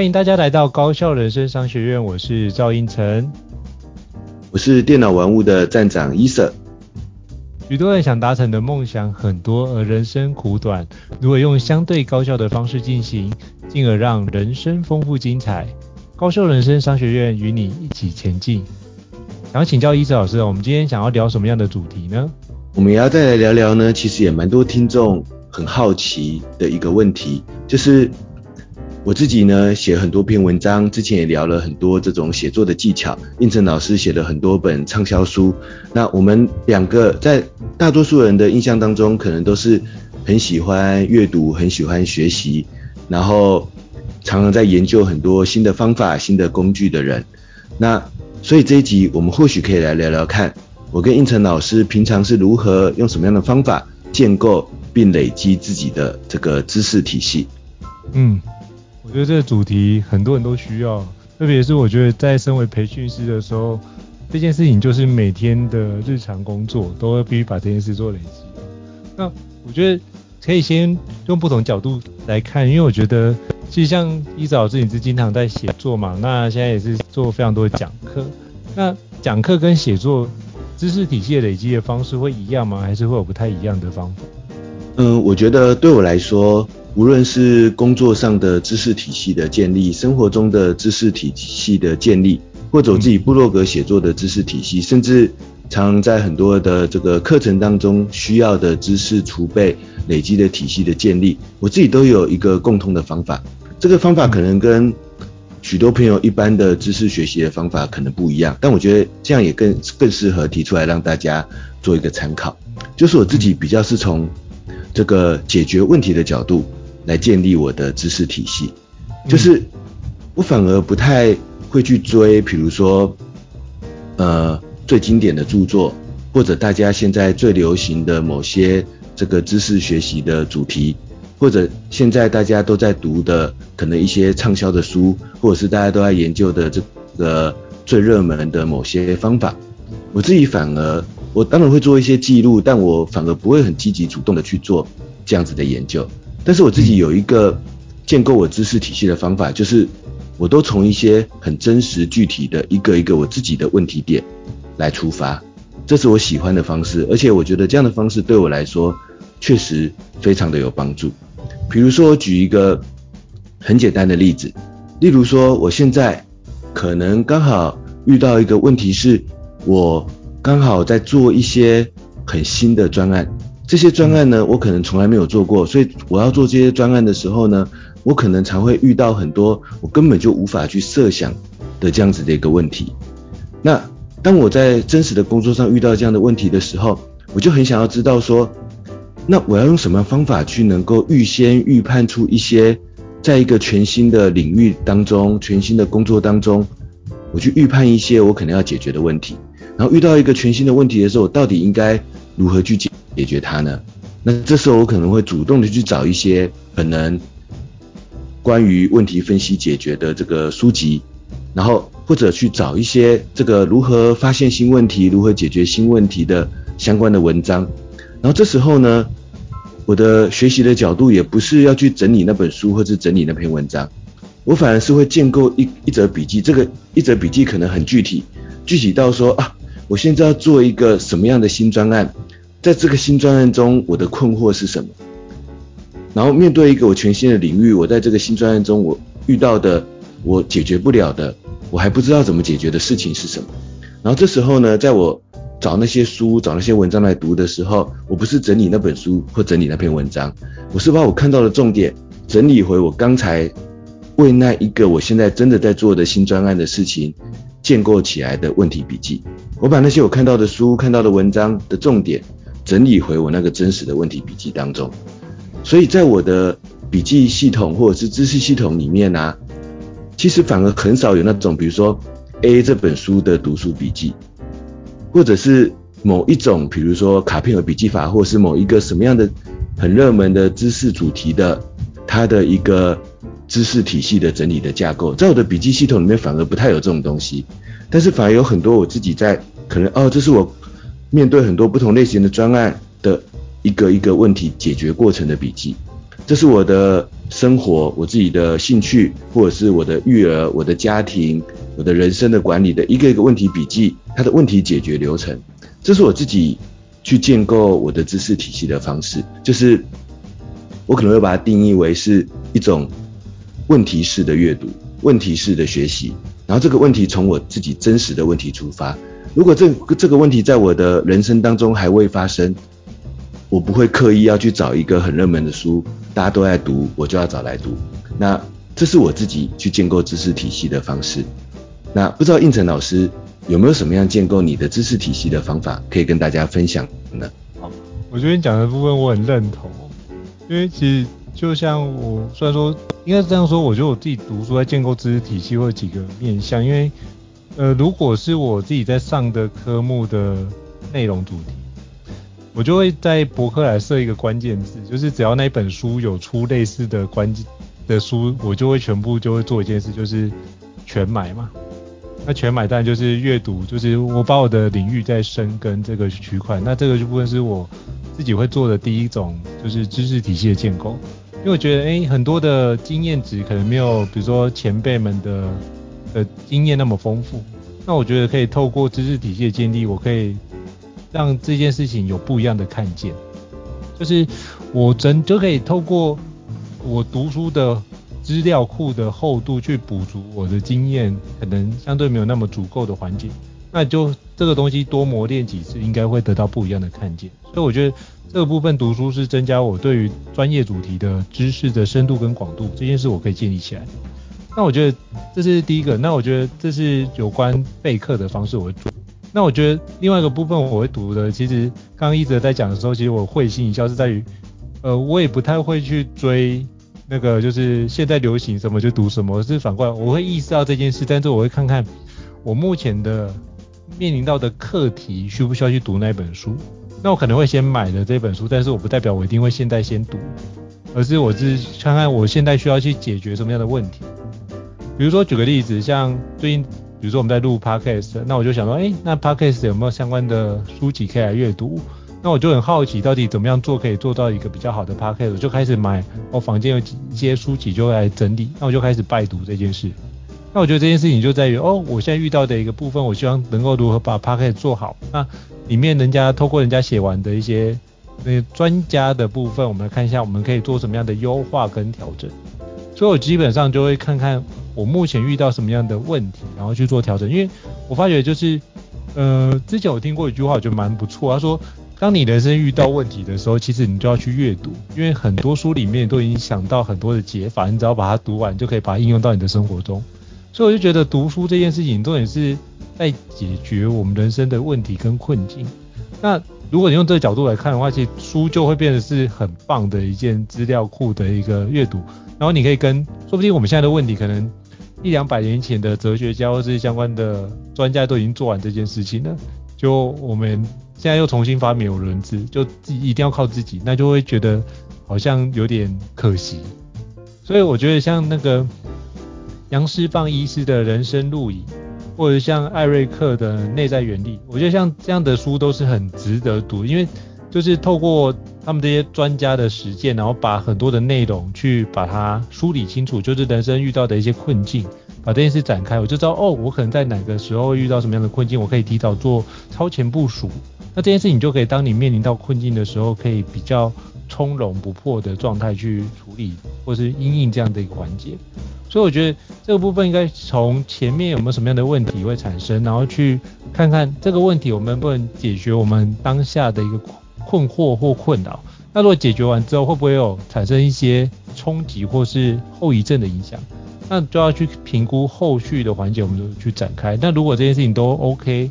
欢迎大家来到高校人生商学院，我是赵英成，我是电脑玩物的站长伊瑟。许多人想达成的梦想很多，而人生苦短，如果用相对高效的方式进行，进而让人生丰富精彩？高效人生商学院与你一起前进。想要请教伊瑟老师，我们今天想要聊什么样的主题呢？我们也要再来聊聊呢，其实也蛮多听众很好奇的一个问题，就是。我自己呢，写很多篇文章，之前也聊了很多这种写作的技巧。应成老师写了很多本畅销书。那我们两个在大多数人的印象当中，可能都是很喜欢阅读、很喜欢学习，然后常常在研究很多新的方法、新的工具的人。那所以这一集我们或许可以来聊聊看，我跟应成老师平常是如何用什么样的方法建构并累积自己的这个知识体系。嗯。我觉得这个主题很多人都需要，特别是我觉得在身为培训师的时候，这件事情就是每天的日常工作，都会必须把这件事做累积。那我觉得可以先用不同角度来看，因为我觉得其实像伊瑟老师，你是经常在写作嘛，那现在也是做非常多的讲课。那讲课跟写作知识体系累积的方式会一样吗？还是会有不太一样的方法？嗯，我觉得对我来说。无论是工作上的知识体系的建立，生活中的知识体系的建立，或者我自己部落格写作的知识体系，甚至常常在很多的这个课程当中需要的知识储备累积的体系的建立，我自己都有一个共通的方法。这个方法可能跟许多朋友一般的知识学习的方法可能不一样，但我觉得这样也更更适合提出来让大家做一个参考。就是我自己比较是从这个解决问题的角度。来建立我的知识体系，就是我反而不太会去追，比如说，呃，最经典的著作，或者大家现在最流行的某些这个知识学习的主题，或者现在大家都在读的可能一些畅销的书，或者是大家都在研究的这个最热门的某些方法，我自己反而我当然会做一些记录，但我反而不会很积极主动的去做这样子的研究。但是我自己有一个建构我知识体系的方法，就是我都从一些很真实具体的一个一个我自己的问题点来出发，这是我喜欢的方式，而且我觉得这样的方式对我来说确实非常的有帮助。比如说，我举一个很简单的例子，例如说，我现在可能刚好遇到一个问题是，我刚好在做一些很新的专案。这些专案呢，我可能从来没有做过，所以我要做这些专案的时候呢，我可能才会遇到很多我根本就无法去设想的这样子的一个问题。那当我在真实的工作上遇到这样的问题的时候，我就很想要知道说，那我要用什么方法去能够预先预判出一些，在一个全新的领域当中、全新的工作当中，我去预判一些我可能要解决的问题。然后遇到一个全新的问题的时候，我到底应该如何去解解决它呢？那这时候我可能会主动的去找一些可能关于问题分析解决的这个书籍，然后或者去找一些这个如何发现新问题、如何解决新问题的相关的文章。然后这时候呢，我的学习的角度也不是要去整理那本书或者整理那篇文章，我反而是会建构一一则笔记。这个一则笔记可能很具体，具体到说啊，我现在要做一个什么样的新专案。在这个新专案中，我的困惑是什么？然后面对一个我全新的领域，我在这个新专案中，我遇到的我解决不了的，我还不知道怎么解决的事情是什么？然后这时候呢，在我找那些书、找那些文章来读的时候，我不是整理那本书或整理那篇文章，我是把我看到的重点整理回我刚才为那一个我现在真的在做的新专案的事情建构起来的问题笔记。我把那些我看到的书、看到的文章的重点整理回我那个真实的问题笔记当中。所以在我的笔记系统或者是知识系统里面呢、其实反而很少有那种，比如说 A 这本书的读书笔记，或者是某一种，比如说卡片和笔记法，或者是某一个什么样的很热门的知识主题的它的一个知识体系的整理的架构，在我的笔记系统里面反而不太有这种东西，但是反而有很多我自己在可能哦，这是我面对很多不同类型的专案的。一个一个问题解决过程的笔记，这是我的生活、我自己的兴趣，或者是我的育儿、我的家庭、我的人生的管理的一个一个问题笔记，它的问题解决流程，这是我自己去建构我的知识体系的方式，就是我可能会把它定义为是一种问题式的阅读、问题式的学习，然后这个问题从我自己真实的问题出发，如果这这个问题在我的人生当中还未发生。我不会刻意要去找一个很热门的书，大家都在读，我就要找来读。那这是我自己去建构知识体系的方式。那不知道应成老师有没有什么样建构你的知识体系的方法可以跟大家分享呢？好，我觉得你讲的部分我很认同，因为其实就像我虽然说应该是这样说，我觉得我自己读书在建构知识体系会有几个面向，因为呃，如果是我自己在上的科目的内容主题。我就会在博客来设一个关键字，就是只要那本书有出类似的关键的书，我就会全部就会做一件事，就是全买嘛。那全买当然就是阅读，就是我把我的领域在深耕这个区块。那这个部分是我自己会做的第一种，就是知识体系的建构。因为我觉得，诶，很多的经验值可能没有，比如说前辈们的的经验那么丰富。那我觉得可以透过知识体系的建立，我可以。让这件事情有不一样的看见，就是我真就可以透过我读书的资料库的厚度去补足我的经验，可能相对没有那么足够的环境，那就这个东西多磨练几次，应该会得到不一样的看见。所以我觉得这个部分读书是增加我对于专业主题的知识的深度跟广度，这件事我可以建立起来。那我觉得这是第一个，那我觉得这是有关备课的方式我会做。那我觉得另外一个部分我会读的，其实刚刚一直在讲的时候，其实我会心一笑是在于，呃，我也不太会去追那个就是现在流行什么就读什么，是反过来我会意识到这件事，但是我会看看我目前的面临到的课题需不需要去读那本书。那我可能会先买了这本书，但是我不代表我一定会现在先读，而是我是看看我现在需要去解决什么样的问题。比如说举个例子，像最近。比如说我们在录 podcast，那我就想说，诶，那 podcast 有没有相关的书籍可以来阅读？那我就很好奇，到底怎么样做可以做到一个比较好的 podcast？我就开始买，我房间有几一些书籍就会来整理，那我就开始拜读这件事。那我觉得这件事情就在于，哦，我现在遇到的一个部分，我希望能够如何把 podcast 做好。那里面人家透过人家写完的一些那专家的部分，我们来看一下我们可以做什么样的优化跟调整。所以我基本上就会看看。我目前遇到什么样的问题，然后去做调整。因为我发觉就是，呃，之前我听过一句话，我觉得蛮不错。他说，当你人生遇到问题的时候，其实你就要去阅读，因为很多书里面都已经想到很多的解法，你只要把它读完，就可以把它应用到你的生活中。所以我就觉得读书这件事情，重点是在解决我们人生的问题跟困境。那如果你用这个角度来看的话，其实书就会变得是很棒的一件资料库的一个阅读。然后你可以跟，说不定我们现在的问题可能。一两百年前的哲学家或是相关的专家都已经做完这件事情了，就我们现在又重新发明有轮子，就自己一定要靠自己，那就会觉得好像有点可惜。所以我觉得像那个杨师范医师的人生路影，或者像艾瑞克的内在原力，我觉得像这样的书都是很值得读，因为就是透过他们这些专家的实践，然后把很多的内容去把它梳理清楚，就是人生遇到的一些困境，把这件事展开，我就知道哦，我可能在哪个时候遇到什么样的困境，我可以提早做超前部署。那这件事情就可以，当你面临到困境的时候，可以比较从容不迫的状态去处理，或是因应这样的一个环节。所以我觉得这个部分应该从前面有没有什么样的问题会产生，然后去看看这个问题我们不能解决我们当下的一个。困惑或困扰，那如果解决完之后，会不会有产生一些冲击或是后遗症的影响？那就要去评估后续的环节，我们就去展开。那如果这件事情都 OK，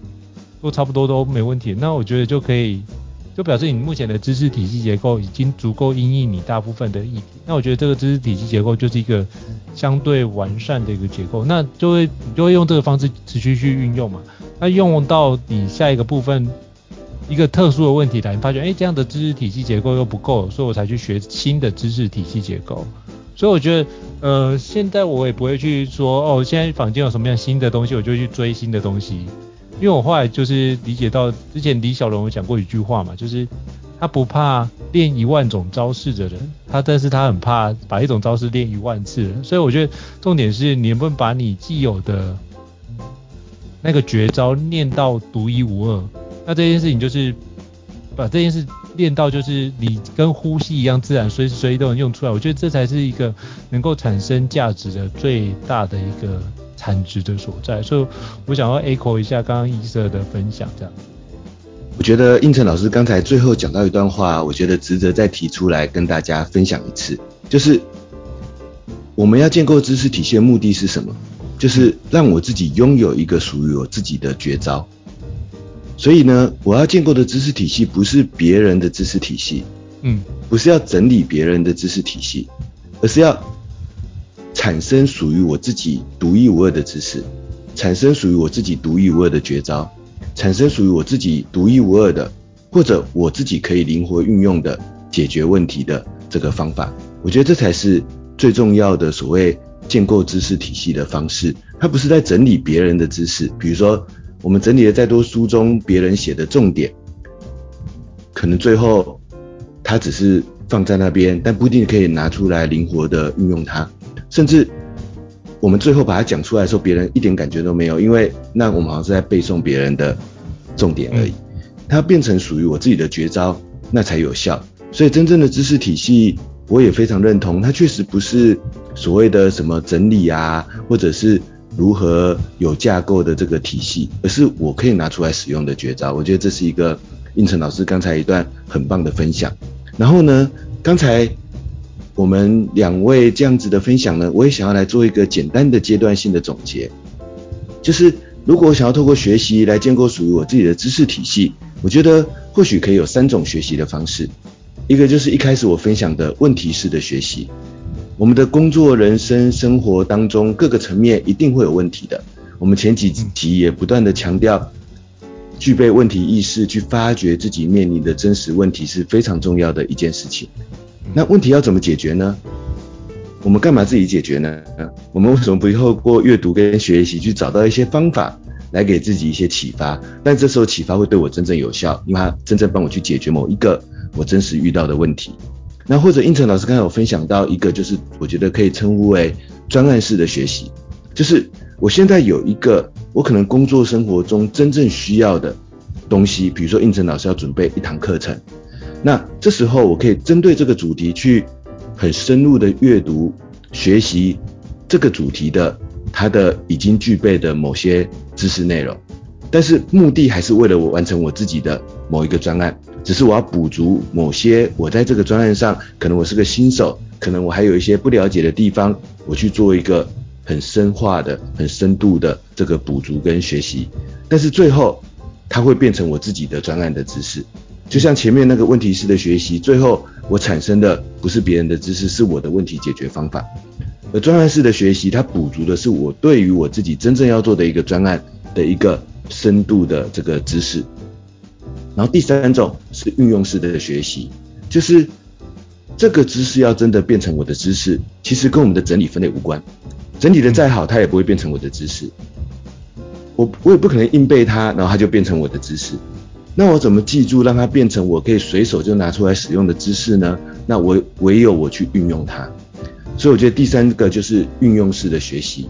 都差不多都没问题，那我觉得就可以，就表示你目前的知识体系结构已经足够应应你大部分的议题。那我觉得这个知识体系结构就是一个相对完善的一个结构，那就会你就会用这个方式持续去运用嘛。那用到你下一个部分一个特殊的问题来，你发觉哎这样的知识体系结构又不够，所以我才去学新的知识体系结构。所以我觉得，呃，现在我也不会去说，哦，现在坊间有什么样新的东西，我就去追新的东西。因为我后来就是理解到，之前李小龙有讲过一句话嘛，就是他不怕练一万种招式的人，他但是他很怕把一种招式练一万次。所以我觉得重点是你能不能把你既有的那个绝招练到独一无二。那这件事情就是把这件事。练到就是你跟呼吸一样自然，随时随地都能用出来。我觉得这才是一个能够产生价值的最大的一个产值的所在。所以我想要 echo 一下刚刚伊瑟的分享，这样。我觉得应成老师刚才最后讲到一段话，我觉得值得再提出来跟大家分享一次，就是我们要建构知识体系的目的是什么？就是让我自己拥有一个属于我自己的绝招。所以呢，我要建构的知识体系不是别人的知识体系，嗯，不是要整理别人的知识体系，而是要产生属于我自己独一无二的知识，产生属于我自己独一无二的绝招，产生属于我自己独一无二的或者我自己可以灵活运用的解决问题的这个方法。我觉得这才是最重要的所谓建构知识体系的方式。它不是在整理别人的知识，比如说。我们整理了再多书中别人写的重点，可能最后它只是放在那边，但不一定可以拿出来灵活的运用它。甚至我们最后把它讲出来的时候，别人一点感觉都没有，因为那我们好像是在背诵别人的重点而已。它变成属于我自己的绝招，那才有效。所以真正的知识体系，我也非常认同，它确实不是所谓的什么整理啊，或者是。如何有架构的这个体系，而是我可以拿出来使用的绝招。我觉得这是一个应成老师刚才一段很棒的分享。然后呢，刚才我们两位这样子的分享呢，我也想要来做一个简单的阶段性的总结。就是如果想要透过学习来建构属于我自己的知识体系，我觉得或许可以有三种学习的方式。一个就是一开始我分享的问题式的学习。我们的工作、人生、生活当中各个层面一定会有问题的。我们前几集也不断地强调，具备问题意识，去发掘自己面临的真实问题是非常重要的一件事情。那问题要怎么解决呢？我们干嘛自己解决呢？我们为什么不透过阅读跟学习去找到一些方法来给自己一些启发？但这时候启发会对我真正有效，因为它真正帮我去解决某一个我真实遇到的问题。那或者应成老师刚才有分享到一个，就是我觉得可以称呼为专案式的学习，就是我现在有一个我可能工作生活中真正需要的东西，比如说应成老师要准备一堂课程，那这时候我可以针对这个主题去很深入的阅读学习这个主题的它的已经具备的某些知识内容，但是目的还是为了我完成我自己的某一个专案。只是我要补足某些我在这个专案上，可能我是个新手，可能我还有一些不了解的地方，我去做一个很深化的、很深度的这个补足跟学习。但是最后，它会变成我自己的专案的知识。就像前面那个问题式的学习，最后我产生的不是别人的知识，是我的问题解决方法。而专案式的学习，它补足的是我对于我自己真正要做的一个专案的一个深度的这个知识。然后第三种是运用式的学习，就是这个知识要真的变成我的知识，其实跟我们的整理分类无关，整理的再好，它也不会变成我的知识。我我也不可能硬背它，然后它就变成我的知识。那我怎么记住，让它变成我可以随手就拿出来使用的知识呢？那我唯有我去运用它。所以我觉得第三个就是运用式的学习，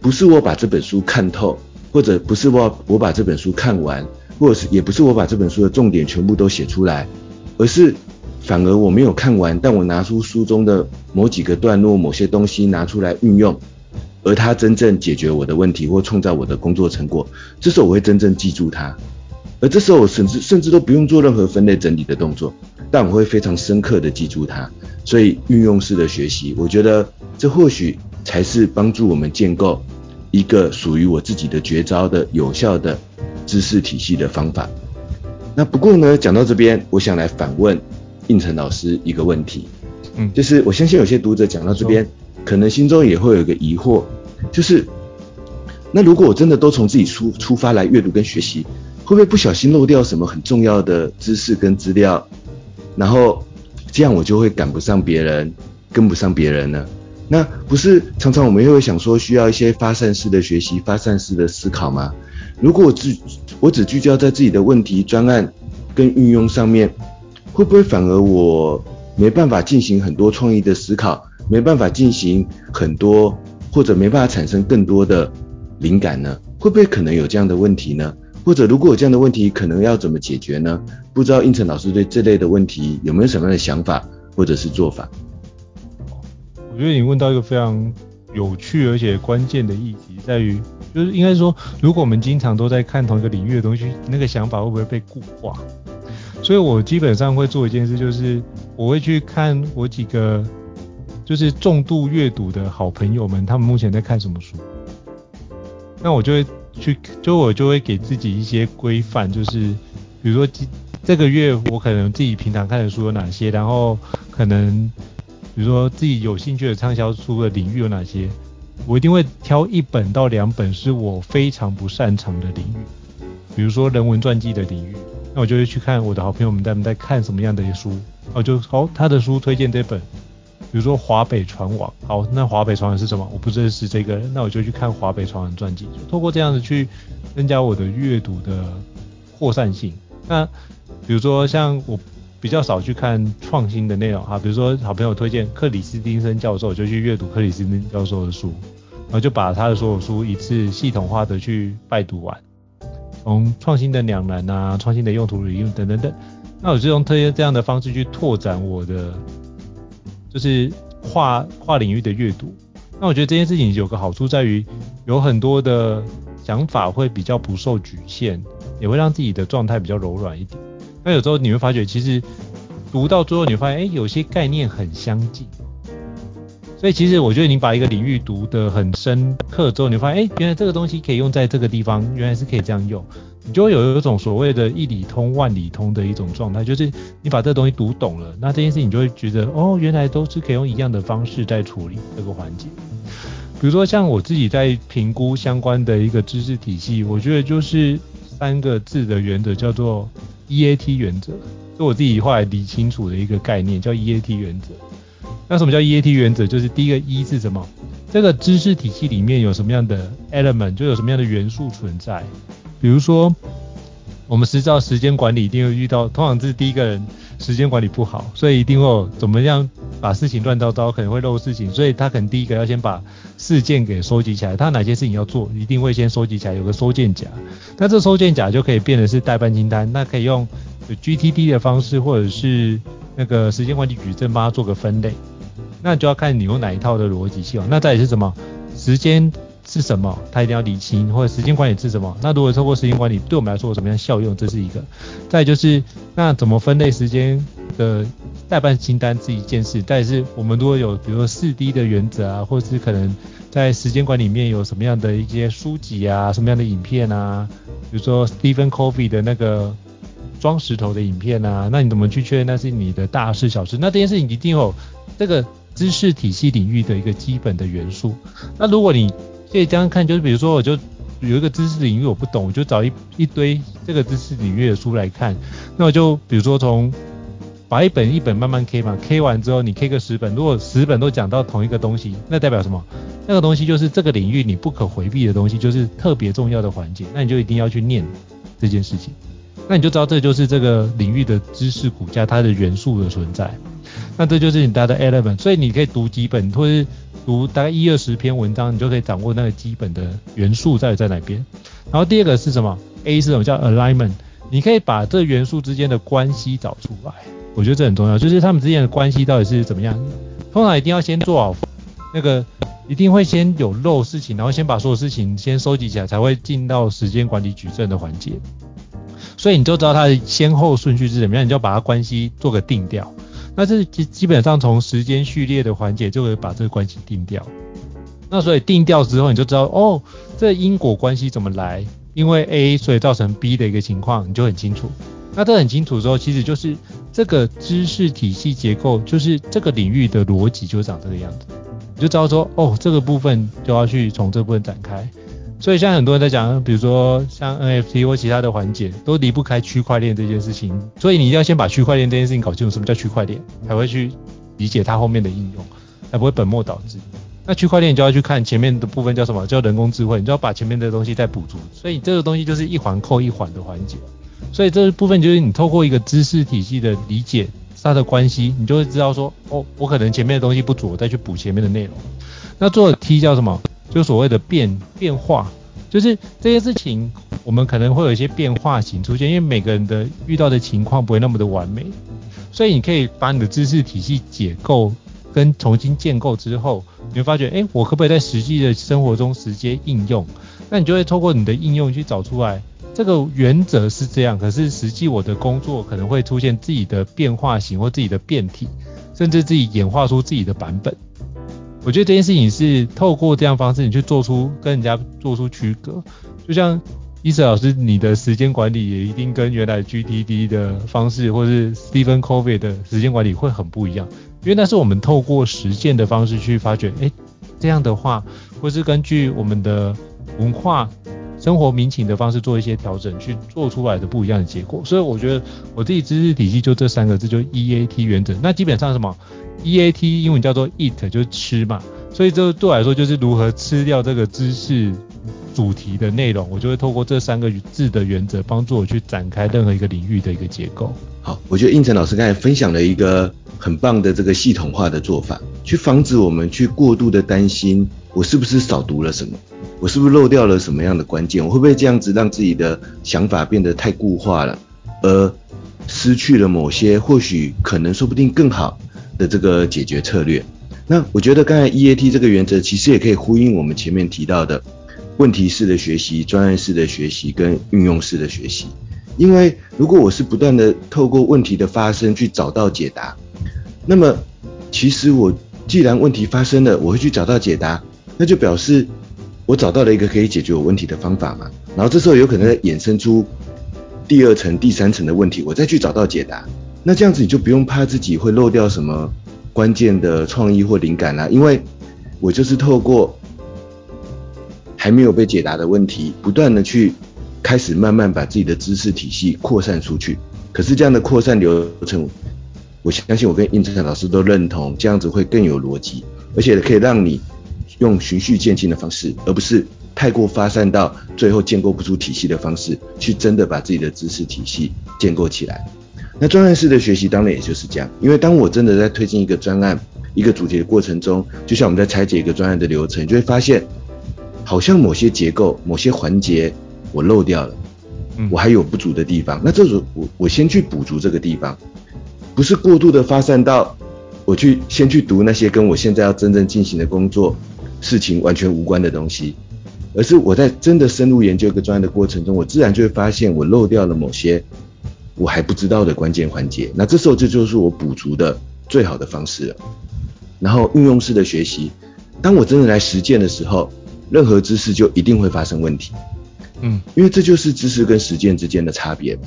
不是我把这本书看透，或者不是我我把这本书看完。或者是也不是我把这本书的重点全部都写出来，而是反而我没有看完，但我拿出书中的某几个段落、某些东西拿出来运用，而他真正解决我的问题或创造我的工作成果，这时候我会真正记住他，而这时候我甚至甚至都不用做任何分类整理的动作，但我会非常深刻的记住它。所以运用式的学习，我觉得这或许才是帮助我们建构一个属于我自己的绝招的有效的知识体系的方法。那不过呢，讲到这边，我想来反问应成老师一个问题，嗯，就是我相信有些读者讲到这边，可能心中也会有一个疑惑，就是那如果我真的都从自己出出发来阅读跟学习，会不会不小心漏掉什么很重要的知识跟资料，然后这样我就会赶不上别人，跟不上别人呢？那不是常常我们又会想说，需要一些发散式的学习、发散式的思考吗？如果我只我只聚焦在自己的问题、专案跟运用上面，会不会反而我没办法进行很多创意的思考，没办法进行很多，或者没办法产生更多的灵感呢？会不会可能有这样的问题呢？或者如果有这样的问题，可能要怎么解决呢？不知道应成老师对这类的问题有没有什么样的想法或者是做法？我觉得你问到一个非常有趣而且关键的议题，在于就是应该说，如果我们经常都在看同一个领域的东西，那个想法会不会被固化？所以我基本上会做一件事，就是我会去看我几个就是重度阅读的好朋友们，他们目前在看什么书，那我就会。去，就我就会给自己一些规范，就是比如说这个月我可能自己平常看的书有哪些，然后可能比如说自己有兴趣的畅销书的领域有哪些，我一定会挑一本到两本是我非常不擅长的领域，比如说人文传记的领域，那我就会去看我的好朋友们他们在看什么样的书，我就好他的书推荐这本。比如说华北船王，好，那华北船王是什么？我不认识这个人，那我就去看华北船王传记，就透过这样子去增加我的阅读的扩散性。那比如说像我比较少去看创新的内容哈，比如说好朋友推荐克里斯汀森教授，我就去阅读克里斯汀教授的书，然后就把他的所有书一次系统化的去拜读完，从创新的两难啊，创新的用途理论等等等。那我就用特别这样的方式去拓展我的。就是跨跨领域的阅读，那我觉得这件事情有个好处在于，有很多的想法会比较不受局限，也会让自己的状态比较柔软一点。那有时候你会发觉，其实读到最后，你会发现，哎，有些概念很相近。所以其实我觉得你把一个领域读得很深刻之后，你发现，哎，原来这个东西可以用在这个地方，原来是可以这样用。你就会有一种所谓的“一理通万理通”的一种状态，就是你把这东西读懂了，那这件事情你就会觉得，哦，原来都是可以用一样的方式在处理这个环节。比如说像我自己在评估相关的一个知识体系，我觉得就是三个字的原则，叫做 EAT 原则，是我自己后来理清楚的一个概念，叫 EAT 原则。那什么叫 EAT 原则？就是第一个 E 是什么？这个知识体系里面有什么样的 element，就有什么样的元素存在。比如说，我们知道时间管理一定会遇到，通常这是第一个人时间管理不好，所以一定会有怎么样把事情乱糟糟，可能会漏事情，所以他可能第一个要先把事件给收集起来，他哪些事情要做，一定会先收集起来，有个收件夹。那这收件夹就可以变成是代办清单，那可以用 GTD 的方式，或者是那个时间管理矩阵帮他做个分类。那就要看你用哪一套的逻辑系统。那再来是什么？时间。是什么？他一定要理清，或者时间管理是什么？那如果透过时间管理，对我们来说有什么样效用？这是一个。再就是，那怎么分类时间的代办清单是一件事。再是，我们如果有比如说四 D 的原则啊，或者是可能在时间管理里面有什么样的一些书籍啊，什么样的影片啊，比如说 Stephen Covey 的那个装石头的影片啊，那你怎么去确认那是你的大事小事？那这件事情一定有这个知识体系领域的一个基本的元素。那如果你可以这样看，就是比如说，我就有一个知识领域我不懂，我就找一一堆这个知识领域的书来看。那我就比如说从把一本一本慢慢 K 嘛，K 完之后你 K 个十本，如果十本都讲到同一个东西，那代表什么？那个东西就是这个领域你不可回避的东西，就是特别重要的环节，那你就一定要去念这件事情。那你就知道这就是这个领域的知识骨架，它的元素的存在。那这就是你大的 element，所以你可以读几本，或是读大概一二十篇文章，你就可以掌握那个基本的元素在在哪边。然后第二个是什么？A 是什么叫 alignment？你可以把这元素之间的关系找出来，我觉得这很重要，就是他们之间的关系到底是怎么样。通常一定要先做好那个，一定会先有漏事情，然后先把所有事情先收集起来，才会进到时间管理矩阵的环节。所以你就知道它的先后顺序是怎么样，你就把它关系做个定调。那这基基本上从时间序列的环节就会把这个关系定掉。那所以定掉之后，你就知道哦，这因果关系怎么来？因为 A 所以造成 B 的一个情况，你就很清楚。那这很清楚之后，其实就是这个知识体系结构，就是这个领域的逻辑就长这个样子，你就知道说哦，这个部分就要去从这部分展开。所以现在很多人在讲，比如说像 NFT 或其他的环节，都离不开区块链这件事情。所以你一定要先把区块链这件事情搞清楚，什么叫区块链，才会去理解它后面的应用，才不会本末倒置。那区块链就要去看前面的部分叫什么？叫人工智慧，你就要把前面的东西再补足。所以这个东西就是一环扣一环的环节。所以这部分就是你透过一个知识体系的理解它的关系，你就会知道说，哦，我可能前面的东西不足，我再去补前面的内容。那做 T 叫什么？就所谓的变变化，就是这些事情我们可能会有一些变化型出现，因为每个人的遇到的情况不会那么的完美，所以你可以把你的知识体系解构。跟重新建构之后，你会发觉，哎，我可不可以在实际的生活中直接应用？那你就会透过你的应用去找出来，这个原则是这样，可是实际我的工作可能会出现自己的变化型或自己的变体，甚至自己演化出自己的版本。我觉得这件事情是透过这样方式，你去做出跟人家做出区隔，就像。伊瑟老师，你的时间管理也一定跟原来 GTD 的方式，或是 Stephen Covey 的时间管理会很不一样，因为那是我们透过实践的方式去发掘，哎，这样的话，或是根据我们的文化、生活民情的方式做一些调整，去做出来的不一样的结果。所以我觉得我自己知识体系就这三个字，就 EAT 原则。那基本上什么？EAT 英文叫做 Eat，就是吃嘛。所以这对我来说就是如何吃掉这个知识。主题的内容，我就会透过这三个字的原则，帮助我去展开任何一个领域的一个结构。好，我觉得胤丞老师刚才分享了一个很棒的这个系统化的做法，去防止我们去过度的担心，我是不是少读了什么，我是不是漏掉了什么样的关键，我会不会这样子让自己的想法变得太固化了，而失去了某些或许可能说不定更好的这个解决策略。那我觉得刚才 EAT 这个原则其实也可以呼应我们前面提到的。问题式的学习、专案式的学习跟运用式的学习，因为如果我是不断的透过问题的发生去找到解答，那么其实我既然问题发生了，我会去找到解答，那就表示我找到了一个可以解决我问题的方法嘛。然后这时候有可能再衍生出第二层、第三层的问题，我再去找到解答，那这样子你就不用怕自己会漏掉什么关键的创意或灵感啦，因为我就是透过。还没有被解答的问题，不断的去开始慢慢把自己的知识体系扩散出去。可是这样的扩散流程，我相信我跟胤丞老师都认同，这样子会更有逻辑，而且可以让你用循序渐进的方式，而不是太过发散到最后建构不出体系的方式，去真的把自己的知识体系建构起来。那专案式的学习当然也就是这样，因为当我真的在推进一个专案、一个主题的过程中，就像我们在拆解一个专案的流程，就会发现。好像某些结构、某些环节我漏掉了，我还有不足的地方。那这时我我先去补足这个地方，不是过度的发散到我去先去读那些跟我现在要真正进行的工作事情完全无关的东西，而是我在真的深入研究一个专案的过程中，我自然就会发现我漏掉了某些我还不知道的关键环节。那这时候这就是我补足的最好的方式了。然后运用式的学习，当我真的来实践的时候。任何知识就一定会发生问题，嗯，因为这就是知识跟实践之间的差别。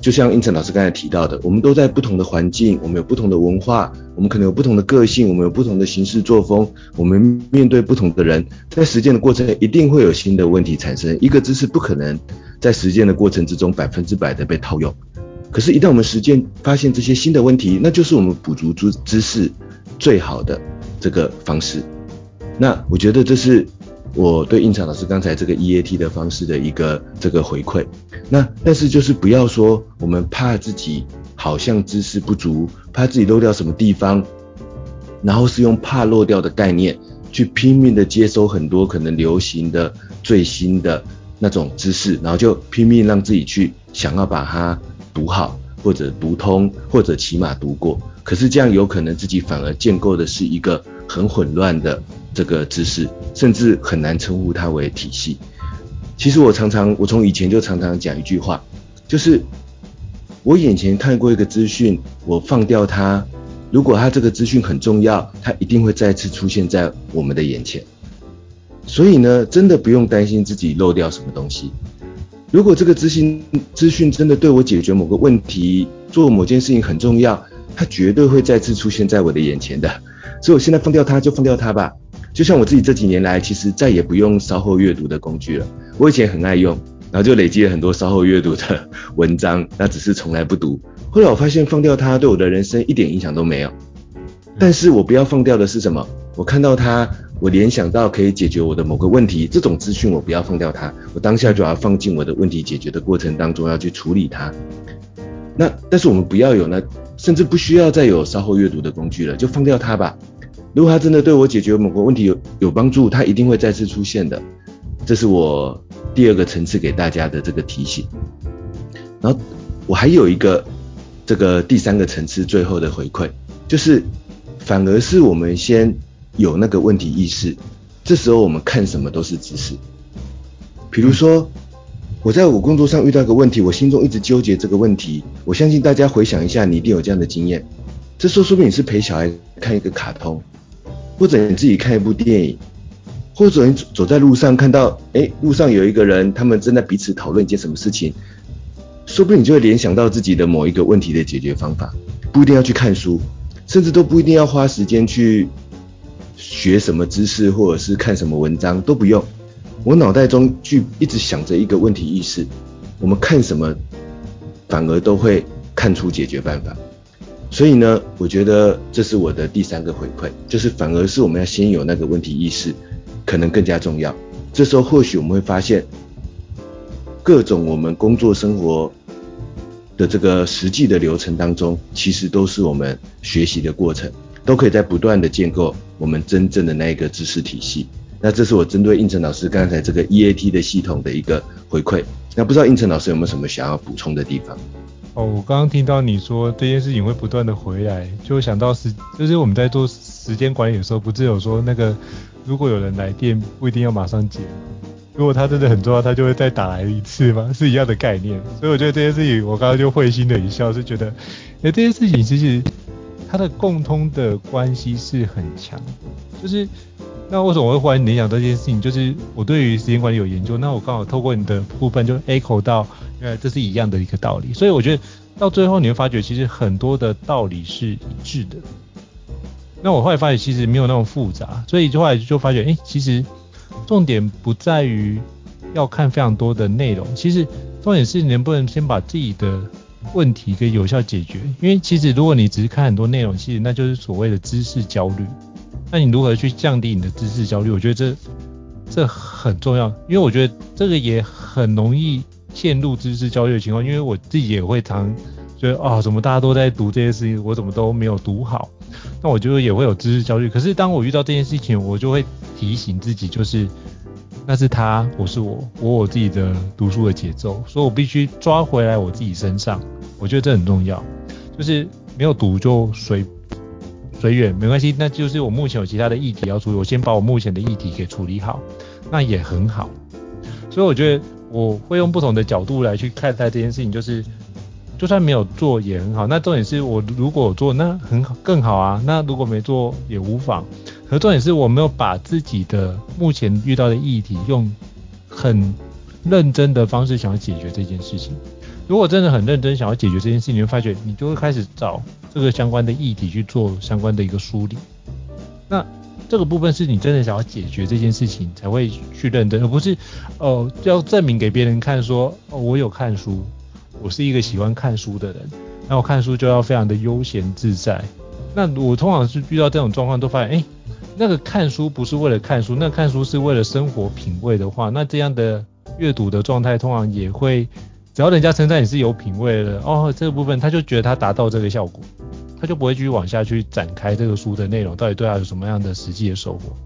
就像胤丞老师刚才提到的，我们都在不同的环境，我们有不同的文化，我们可能有不同的个性，我们有不同的行事作风，我们面对不同的人，在实践的过程一定会有新的问题产生。一个知识不可能在实践的过程之中百分之百的被套用，可是，一旦我们实践发现这些新的问题，那就是我们补足知知识最好的这个方式。那我觉得这是我对胤丞老师刚才这个 EAT 的方式的一个这个回馈。那但是就是不要说我们怕自己好像知识不足，怕自己漏掉什么地方，然后是用怕漏掉的概念去拼命的接收很多可能流行的最新的那种知识，然后就拼命让自己去想要把它读好，或者读通，或者起码读过。可是这样有可能自己反而建构的是一个很混乱的。这个知识甚至很难称呼它为体系。其实我常常，我从以前就常常讲一句话，就是我眼前看过一个资讯，我放掉它，如果它这个资讯很重要，它一定会再次出现在我们的眼前。所以呢，真的不用担心自己漏掉什么东西。如果这个资讯资讯真的对我解决某个问题、做某件事情很重要，它绝对会再次出现在我的眼前的。所以我现在放掉它，就放掉它吧。就像我自己这几年来，其实再也不用稍后阅读的工具了。我以前很爱用，然后就累积了很多稍后阅读的文章，那只是从来不读。后来我发现放掉它对我的人生一点影响都没有。但是我不要放掉的是什么？我看到它。我联想到可以解决我的某个问题，这种资讯我不要放掉它，我当下就要放进我的问题解决的过程当中，要去处理它。那但是我们不要有那，甚至不需要再有稍后阅读的工具了，就放掉它吧。如果它真的对我解决某个问题有有帮助，它一定会再次出现的。这是我第二个层次给大家的这个提醒。然后我还有一个这个第三个层次最后的回馈，就是反而是我们先。有那个问题意识，这时候我们看什么都是知识。比如说，我在我工作上遇到一个问题，我心中一直纠结这个问题。我相信大家回想一下，你一定有这样的经验。这时候说不定你是陪小孩看一个卡通，或者你自己看一部电影，或者你走在路上看到，诶，路上有一个人，他们正在彼此讨论一件什么事情，说不定你就会联想到自己的某一个问题的解决方法。不一定要去看书，甚至都不一定要花时间去。学什么知识，或者是看什么文章都不用，我脑袋中就一直想着一个问题意识，我们看什么反而都会看出解决办法。所以呢，我觉得这是我的第三个回馈，就是反而是我们要先有那个问题意识，可能更加重要。这时候或许我们会发现，各种我们工作生活的这个实际的流程当中，其实都是我们学习的过程。都可以在不断的建构我们真正的那一个知识体系。那这是我针对应成老师刚才这个 EAT 的系统的一个回馈。那不知道应成老师有没有什么想要补充的地方？哦，我刚刚听到你说这件事情会不断的回来，就想到时就是我们在做时间管理的时候，不是有说那个如果有人来电不一定要马上接，如果他真的很重要，他就会再打来一次吗？是一样的概念。所以我觉得这件事情，我刚刚就会心的一笑，是觉得，哎，这件事情其实。它的共通的关系是很强，就是那为什么我会忽然联想到这件事情？就是我对于时间管理有研究，那我刚好透过你的部分就 echo 到，呃，这是一样的一个道理。所以我觉得到最后你会发觉，其实很多的道理是一致的。那我后来发现其实没有那么复杂，所以就后来就发觉，哎，其实重点不在于要看非常多的内容，其实重点是能不能先把自己的。问题给有效解决，因为其实如果你只是看很多内容，其实那就是所谓的知识焦虑。那你如何去降低你的知识焦虑？我觉得这这很重要，因为我觉得这个也很容易陷入知识焦虑的情况。因为我自己也会常觉得啊、怎么大家都在读这些事情，我怎么都没有读好？那我觉得也会有知识焦虑。可是当我遇到这件事情，我就会提醒自己，就是。那是他，我是我，我我自己的读书的节奏，所以我必须抓回来我自己身上。我觉得这很重要，就是没有读就随随缘，没关系。那就是我目前有其他的议题要处理，我先把我目前的议题给处理好，那也很好。所以我觉得我会用不同的角度来去看待这件事情，就是就算没有做也很好。那重点是我如果做，那很好更好啊。那如果没做也无妨。可重点是我没有把自己的目前遇到的议题用很认真的方式想要解决这件事情。如果真的很认真想要解决这件事情，你会发觉你就会开始找这个相关的议题去做相关的一个梳理。那这个部分是你真的想要解决这件事情才会去认真，而不是呃要证明给别人看说哦我有看书，我是一个喜欢看书的人，那我看书就要非常的悠闲自在。那我通常是遇到这种状况都发现，哎。那个看书不是为了看书，那看书是为了生活品味的话，那这样的阅读的状态通常也会，只要人家称赞你是有品味的哦，这个部分他就觉得他达到这个效果，他就不会继续往下去展开这个书的内容到底对他有什么样的实际的收获。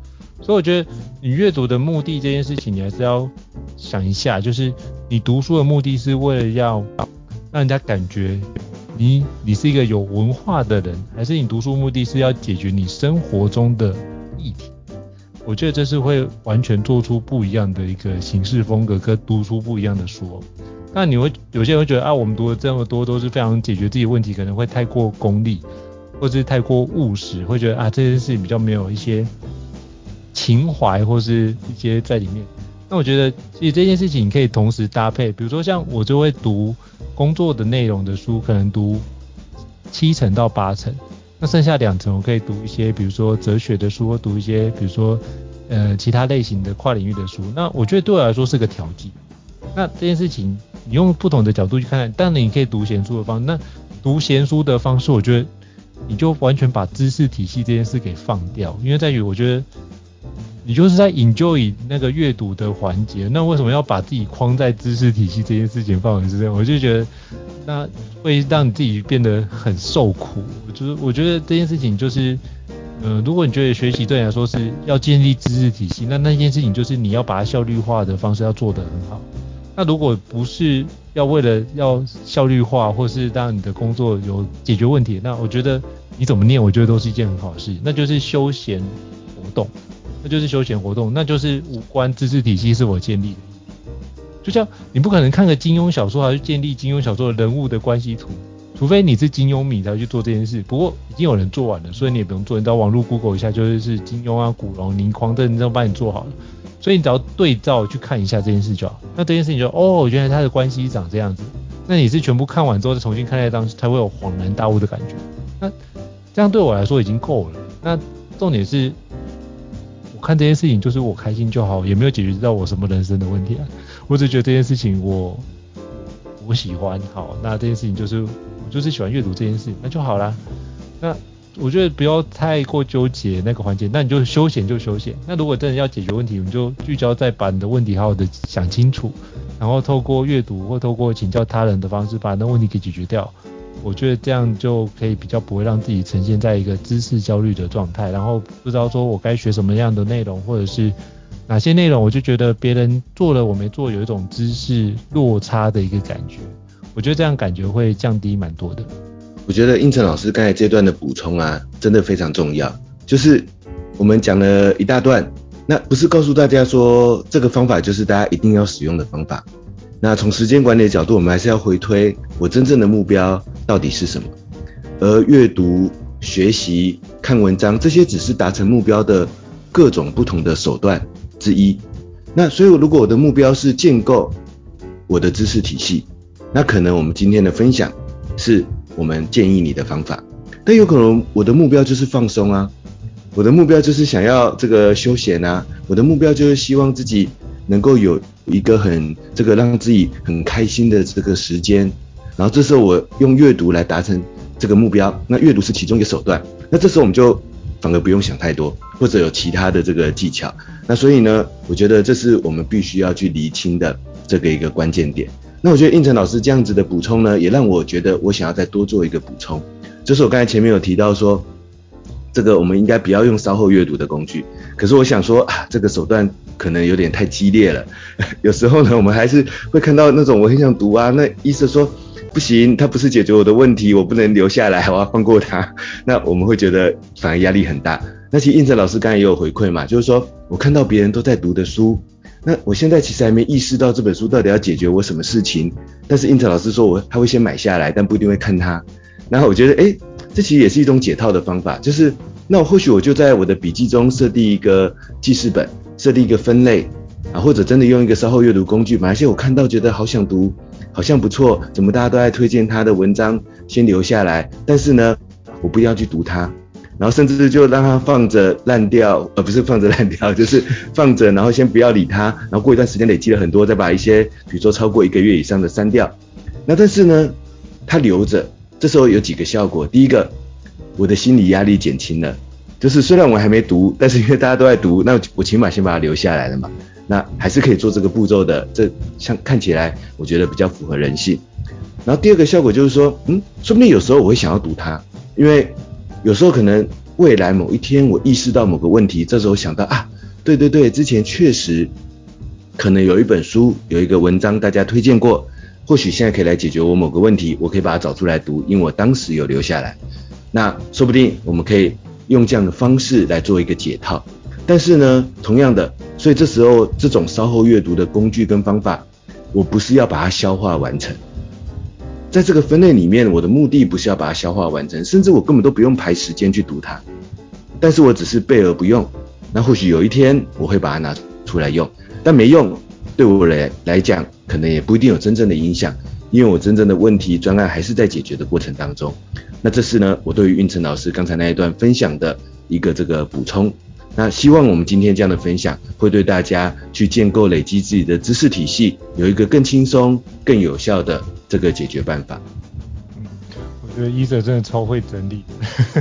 所以我觉得你阅读的目的这件事情，你还是要想一下，就是你读书的目的是为了要让人家感觉。你你是一个有文化的人，还是你读书目的是要解决你生活中的议题？我觉得这是会完全做出不一样的一个形式风格，跟读书不一样的书。那你会有些人会觉得啊，我们读了这么多都是非常解决自己问题，可能会太过功利，或者是太过务实，会觉得啊这件事情比较没有一些情怀或是一些在里面。那我觉得其实这件事情你可以同时搭配，比如说像我就会读工作的内容的书，可能读七成到八成，那剩下两成我可以读一些，比如说哲学的书，或读一些比如说呃其他类型的跨领域的书。那我觉得对我来说是个调剂。那这件事情你用不同的角度去看，当然你可以读闲书的方式，那读闲书的方式，我觉得你就完全把知识体系这件事给放掉，因为在于我觉得。你就是在 enjoy 那个阅读的环节，那为什么要把自己框在知识体系这件事情范围之内？我就觉得那会让你自己变得很受苦。就是我觉得这件事情就是，呃，如果你觉得学习对你来说是要建立知识体系，那那件事情就是你要把它效率化的方式要做得很好。那如果不是要为了要效率化，或是让你的工作有解决问题，那我觉得你怎么念，我觉得都是一件很好的事。那就是休闲活动。那就是休闲活动，那就是无关知识体系是否建立。就像你不可能看个金庸小说，还去建立金庸小说的人物的关系图，除非你是金庸迷才去做这件事。不过已经有人做完了，所以你也不用做。你到网络 Google 一下，就是金庸啊、古龙、倪匡，这人都帮你做好了。所以你只要对照去看一下这件事就好。那这件事情就哦，原来他的关系长这样子。那你是全部看完之后再重新看那当时，才会有恍然大悟的感觉。那这样对我来说已经够了。那重点是。我看这件事情就是我开心就好，也没有解决到我什么人生的问题啊。我只觉得这件事情我我喜欢，好，那这件事情就是我就是喜欢阅读这件事，那就好啦。那我觉得不要太过纠结那个环节，那你就休闲就休闲。那如果真的要解决问题，你就聚焦在把你的问题好好的想清楚，然后透过阅读或透过请教他人的方式把那问题给解决掉。我觉得这样就可以比较不会让自己呈现在一个知识焦虑的状态，然后不知道说我该学什么样的内容，或者是哪些内容，我就觉得别人做了我没做，有一种知识落差的一个感觉。我觉得这样感觉会降低蛮多的。我觉得应成老师刚才这段的补充啊，真的非常重要。就是我们讲了一大段，那不是告诉大家说这个方法就是大家一定要使用的方法。那从时间管理的角度，我们还是要回推我真正的目标到底是什么？而阅读、学习、看文章这些只是达成目标的各种不同的手段之一。那所以，如果我的目标是建构我的知识体系，那可能我们今天的分享是我们建议你的方法。但有可能我的目标就是放松啊，我的目标就是想要这个休闲啊，我的目标就是希望自己能够有。一个很这个让自己很开心的这个时间，然后这时候我用阅读来达成这个目标，那阅读是其中一个手段，那这时候我们就反而不用想太多，或者有其他的这个技巧，那所以呢，我觉得这是我们必须要去厘清的这个一个关键点。那我觉得应成老师这样子的补充呢，也让我觉得我想要再多做一个补充，就是我刚才前面有提到说，这个我们应该不要用稍后阅读的工具，可是我想说啊，这个手段。可能有点太激烈了，有时候呢，我们还是会看到那种我很想读啊，那意思说不行，他不是解决我的问题，我不能留下来，我要放过他。那我们会觉得反而压力很大。那其实胤丞老师刚才也有回馈嘛，就是说我看到别人都在读的书，那我现在其实还没意识到这本书到底要解决我什么事情。但是胤丞老师说我他会先买下来，但不一定会看它。然后我觉得，诶，这其实也是一种解套的方法，就是那我或许我就在我的笔记中设定一个记事本。设立一个分类啊，或者真的用一个稍后阅读工具，哪些我看到觉得好想读，好像不错，怎么大家都在推荐他的文章，先留下来。但是呢，我不要去读它，然后甚至就让它放着烂掉，而不是放着烂掉，就是放着，然后先不要理它，然后过一段时间累积了很多，再把一些比如说超过一个月以上的删掉。那但是呢，它留着，这时候有几个效果。第一个，我的心理压力减轻了。就是虽然我还没读，但是因为大家都在读，那我起码先把它留下来了嘛。那还是可以做这个步骤的，这像看起来我觉得比较符合人性。然后第二个效果就是说，嗯，说不定有时候我会想要读它，因为有时候可能未来某一天我意识到某个问题，这时候想到啊，对对对，之前确实可能有一本书有一个文章大家推荐过，或许现在可以来解决我某个问题，我可以把它找出来读，因为我当时有留下来。那说不定我们可以。用这样的方式来做一个解套，但是呢，同样的，所以这时候这种稍后阅读的工具跟方法，我不是要把它消化完成。在这个分类里面，我的目的不是要把它消化完成，甚至我根本都不用排时间去读它，但是我只是备而不用。那或许有一天我会把它拿出来用，但没用，对我来来讲，可能也不一定有真正的影响，因为我真正的问题专案还是在解决的过程当中。那这是呢，我对于运成老师刚才那一段分享的一个这个补充。那希望我们今天这样的分享，会对大家去建构、累积自己的知识体系，有一个更轻松、更有效的。这个解决办法，嗯，我觉得医生真的超会整理，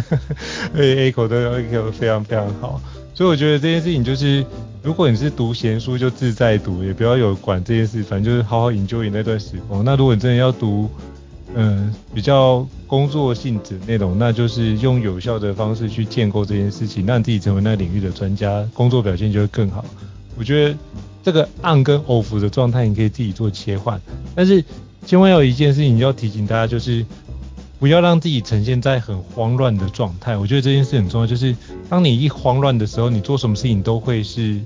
而且 A 口的 A 口非常非常好，所以我觉得这件事情就是，如果你是读闲书就自在读，也不要有管这件事，反正就是好好研究你那段时光。那如果你真的要读，嗯，比较工作性质的内容，那就是用有效的方式去建构这件事情，让自己成为那领域的专家，工作表现就会更好。我觉得这个 on 跟 off 的状态，你可以自己做切换，但是。千万有一件事情要提醒大家，就是不要让自己呈现在很慌乱的状态。我觉得这件事很重要，就是当你一慌乱的时候，你做什么事情都会是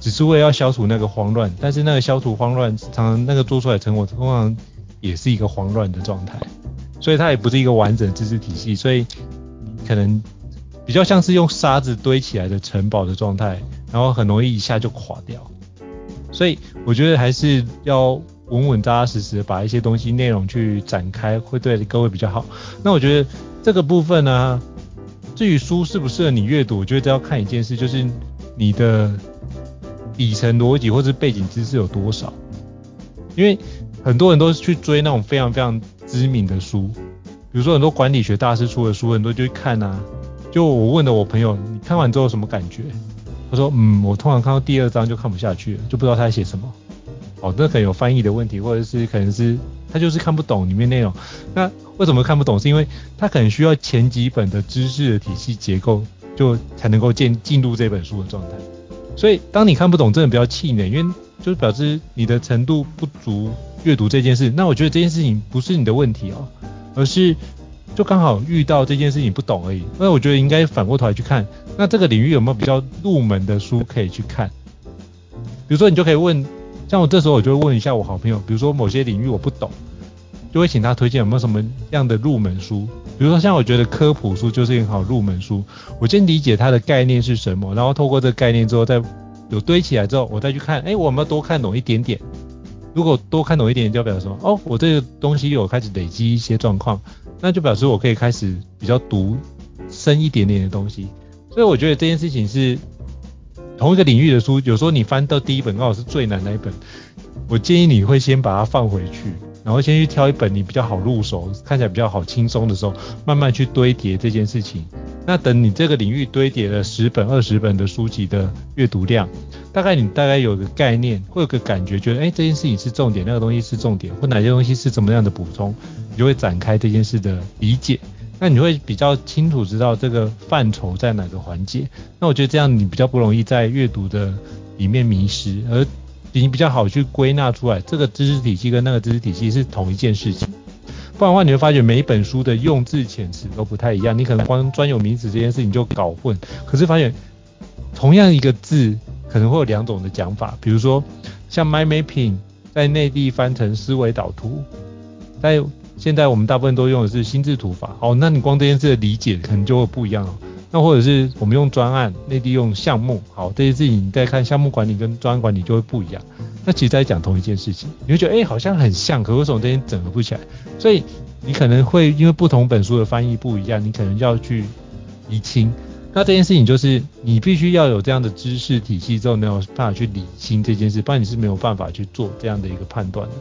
只是为了要消除那个慌乱，但是那个消除慌乱，常常那个做出来的成果通常也是一个慌乱的状态，所以它也不是一个完整知识体系，所以可能比较像是用沙子堆起来的城堡的状态，然后很容易一下就垮掉。所以我觉得还是要。稳稳扎扎实实把一些东西内容去展开，会对各位比较好。那我觉得这个部分呢、至于书适不适合你阅读，我觉得要看一件事，就是你的底层逻辑或是背景知识有多少。因为很多人都是去追那种非常非常知名的书，比如说很多管理学大师出的书，很多就去看啊。就我问的我朋友，你看完之后什么感觉？他说，嗯，我通常看到第二章就看不下去了，就不知道他在写什么。哦，那可能有翻译的问题，或者是可能是他就是看不懂里面内容。那为什么看不懂？是因为他可能需要前几本的知识的体系结构，就才能够进进入这本书的状态。所以当你看不懂，真的不要气馁，因为就是表示你的程度不足阅读这件事。那我觉得这件事情不是你的问题哦，而是就刚好遇到这件事情不懂而已。那我觉得应该反过头来去看，那这个领域有没有比较入门的书可以去看？比如说你就可以问。像我这时候我就会问一下我好朋友，比如说某些领域我不懂，就会请他推荐有没有什么样的入门书。比如说像我觉得科普书就是一个好入门书，我先理解它的概念是什么，然后透过这个概念之后再有堆起来之后，我再去看，哎，我有没有多看懂一点点？如果多看懂一点点，就表示什么？哦，我这个东西有开始累积一些状况，那就表示我可以开始比较读深一点点的东西。所以我觉得这件事情是。同一个领域的书，有时候你翻到第一本刚好是最难的一本，我建议你会先把它放回去，然后先去挑一本你比较好入手、看起来比较好轻松的时候，慢慢去堆叠这件事情。那等你这个领域堆叠了十本、二十本的书籍的阅读量，大概你大概有个概念，会有个感觉，觉得哎这件事情是重点，那个东西是重点，或哪些东西是怎么样的补充，你就会展开这件事的理解。那你会比较清楚知道这个范畴在哪个环节，那我觉得这样你比较不容易在阅读的里面迷失，而你比较好去归纳出来这个知识体系跟那个知识体系是同一件事情。不然的话，你会发觉每一本书的用字遣词都不太一样，你可能光专有名词这件事情就搞混。可是发现同样一个字可能会有两种的讲法，比如说像 mind mapping 在内地翻成思维导图，在现在我们大部分都用的是心智图法，好，那你光这件事的理解可能就会不一样了。那或者是我们用专案，内地用项目，好，这些事情你再看项目管理跟专案管理就会不一样。那其实在讲同一件事情，你会觉得哎、好像很像，可为什么这些整合不起来？所以你可能会因为不同本书的翻译不一样，你可能要去厘清。那这件事情就是你必须要有这样的知识体系之后，没有办法去理清这件事，不然你是没有办法去做这样的一个判断的。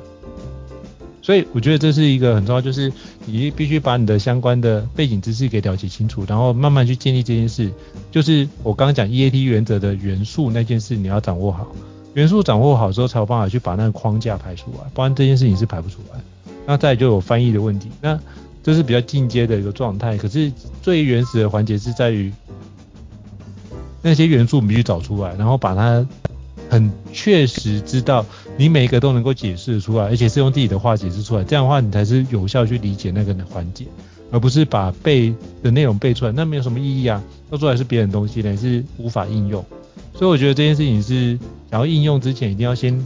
所以我觉得这是一个很重要，就是你必须把你的相关的背景知识给了解清楚，然后慢慢去建立这件事。就是我刚刚讲 EAT 原则的元素那件事，你要掌握好。元素掌握好之后，才有办法去把那个框架排出来，不然这件事情是排不出来。那再就有翻译的问题，那这是比较进阶的一个状态。可是最原始的环节是在于那些元素，我们必须找出来，然后把它。很确实知道你每一个都能够解释出来，而且是用自己的话解释出来，这样的话你才是有效去理解那个环节，而不是把背的内容背出来，那没有什么意义啊，说出来是别人东西呢，是无法应用。所以我觉得这件事情是想要应用之前，一定要先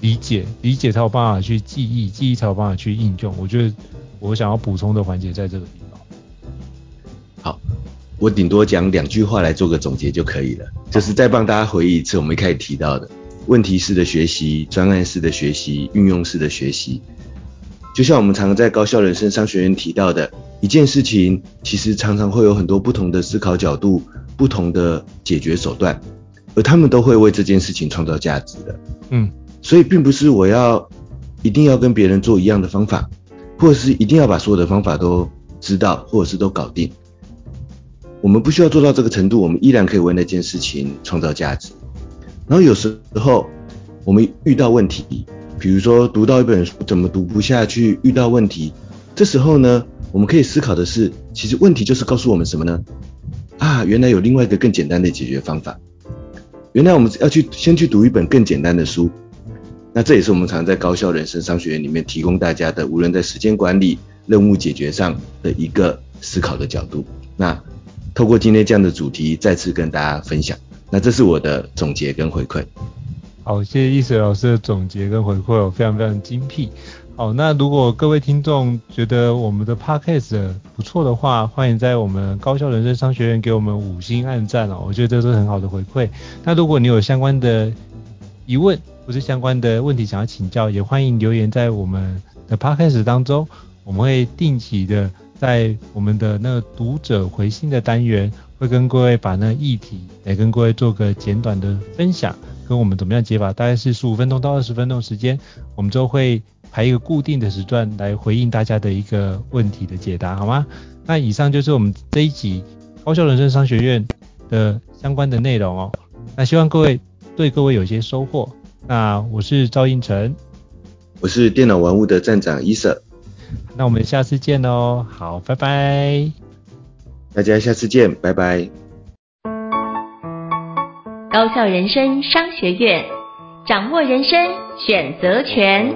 理解，理解才有办法去记忆，记忆才有办法去应用。我觉得我想要补充的环节在这个地方。好，我顶多讲两句话来做个总结就可以了，就是再帮大家回忆一次我们一开始提到的问题式的学习、专案式的学习、运用式的学习。就像我们常常在高校人生商学院提到的一件事情，其实常常会有很多不同的思考角度、不同的解决手段，而他们都会为这件事情创造价值的。嗯，所以并不是我要一定要跟别人做一样的方法，或者是一定要把所有的方法都知道，或者是都搞定。我们不需要做到这个程度，我们依然可以为那件事情创造价值。然后有时候我们遇到问题。比如说读到一本书怎么读不下去，遇到问题，这时候呢，我们可以思考的是，其实问题就是告诉我们什么呢？啊，原来有另外一个更简单的解决方法。原来我们要去先去读一本更简单的书。那这也是我们常在高效人生商学院里面提供大家的，无论在时间管理、任务解决上的一个思考的角度。那透过今天这样的主题，再次跟大家分享。那这是我的总结跟回馈。好，谢谢易水老师的总结跟回馈哦，非常非常精辟。好，那如果各位听众觉得我们的 podcast 不错的话，欢迎在我们高校人生商学院给我们五星按赞哦，我觉得这是很好的回馈。那如果你有相关的疑问或是相关的问题想要请教，也欢迎留言在我们的 podcast 当中，我们会定期的在我们的那个读者回信的单元，会跟各位把那议题来跟各位做个简短的分享。跟我们怎么样解法，大概是十五分钟到二十分钟时间，我们就会排一个固定的时段来回应大家的一个问题的解答，好吗？那以上就是我们这一集高效人生商学院的相关的内容哦。那希望各位对各位有些收获。那我是赵胤丞，我是电脑玩物的站长伊瑟。那我们下次见哦。好，拜拜。大家下次见，拜拜。高校人生商学院，掌握人生选择权。